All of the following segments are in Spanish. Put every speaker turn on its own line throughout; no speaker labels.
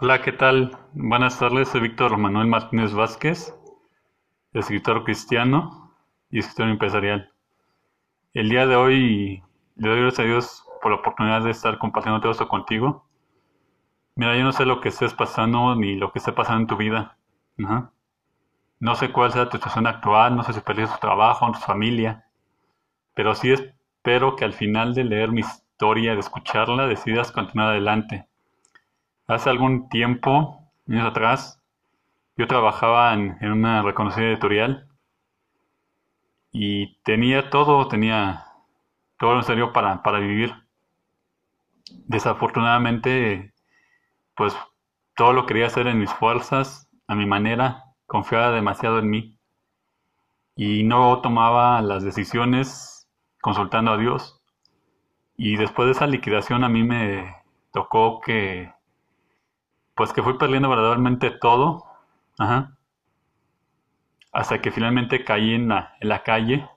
Hola, ¿qué tal? Buenas tardes, soy Víctor Manuel Martínez Vázquez, escritor cristiano y escritor empresarial. El día de hoy le doy gracias a Dios por la oportunidad de estar compartiendo todo esto contigo. Mira, yo no sé lo que estés pasando ni lo que esté pasando en tu vida. No sé cuál sea tu situación actual, no sé si perdiste tu trabajo, tu familia, pero sí espero que al final de leer mi historia, de escucharla, decidas continuar adelante Hace algún tiempo, años atrás, yo trabajaba en, una reconocida editorial y tenía todo, tenía todo necesario para, para vivir. Desafortunadamente, pues todo lo quería hacer en mis fuerzas, a mi manera, confiaba demasiado en mí y no tomaba las decisiones consultando a Dios. Y después de esa liquidación a mí me tocó que pues que fui perdiendo verdaderamente todo. Ajá. Hasta que finalmente caí en la, calle,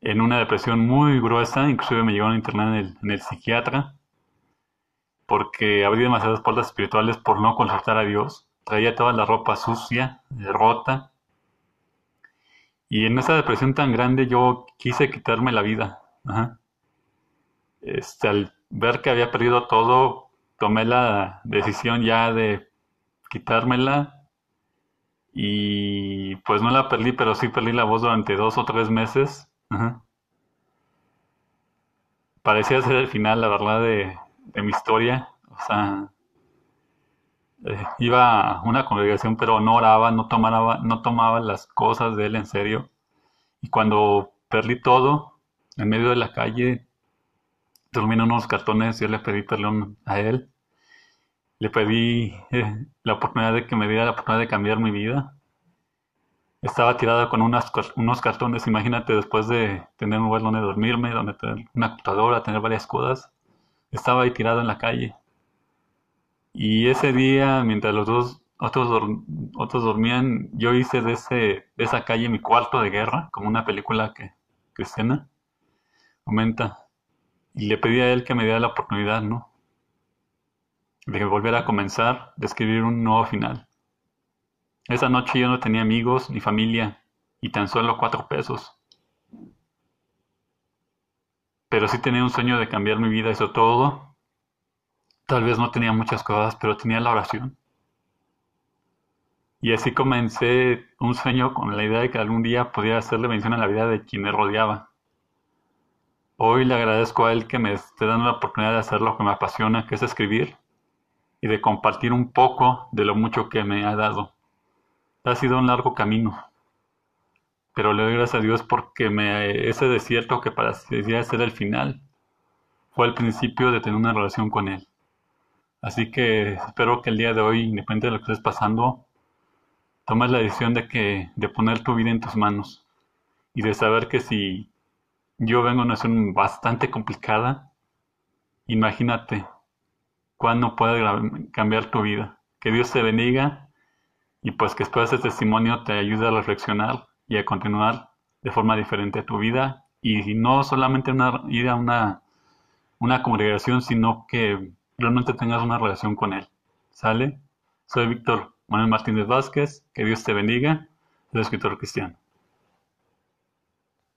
en una depresión muy gruesa, inclusive me llegaron a internar en el, psiquiatra, porque abrí demasiadas puertas espirituales por no consultar a Dios. Traía toda la ropa sucia, rota. Y en esa depresión tan grande yo quise quitarme la vida. Este, al ver que había perdido todo, tomé la decisión ya de quitármela y pues no la perdí, pero sí perdí la voz durante dos o tres meses. Parecía ser el final, la verdad, de, mi historia. O sea, eh, iba a una congregación, pero no oraba, no tomaba, no tomaba las cosas de él en serio. Y cuando perdí todo, en medio de la calle, en unos cartones, yo le pedí perdón a él. Le pedí eh, la oportunidad de que me diera la oportunidad de cambiar mi vida. Estaba tirada con unas, unos cartones, imagínate, después de tener un lugar donde dormirme, donde tener una computadora, tener varias cosas. Estaba ahí tirado en la calle. Y ese día, mientras los dos otros, otros dormían, yo hice de, ese, de esa calle mi cuarto de guerra, como una película que, cristiana. Comenta. Y le pedí a él que me diera la oportunidad, ¿no? de volver a comenzar, de escribir un nuevo final. Esa noche yo no tenía amigos ni familia y tan solo cuatro pesos. Pero sí tenía un sueño de cambiar mi vida, eso todo. Tal vez no tenía muchas cosas, pero tenía la oración. Y así comencé un sueño con la idea de que algún día podía hacerle mención a la vida de quien me rodeaba. Hoy le agradezco a él que me esté dando la oportunidad de hacer lo que me apasiona, que es escribir y de compartir un poco de lo mucho que me ha dado. Ha sido un largo camino, pero le doy gracias a Dios porque me, ese desierto que parecía ser el final fue el principio de tener una relación con Él. Así que espero que el día de hoy, independientemente de lo que estés pasando, tomes la decisión de, que, de poner tu vida en tus manos y de saber que si yo vengo a una situación bastante complicada, imagínate cuándo puede cambiar tu vida. Que Dios te bendiga y pues que después de ese testimonio te ayude a reflexionar y a continuar de forma diferente tu vida y no solamente una, ir a una, una congregación, sino que realmente tengas una relación con Él. ¿Sale? Soy Víctor Manuel Martínez Vázquez, que Dios te bendiga, soy escritor cristiano.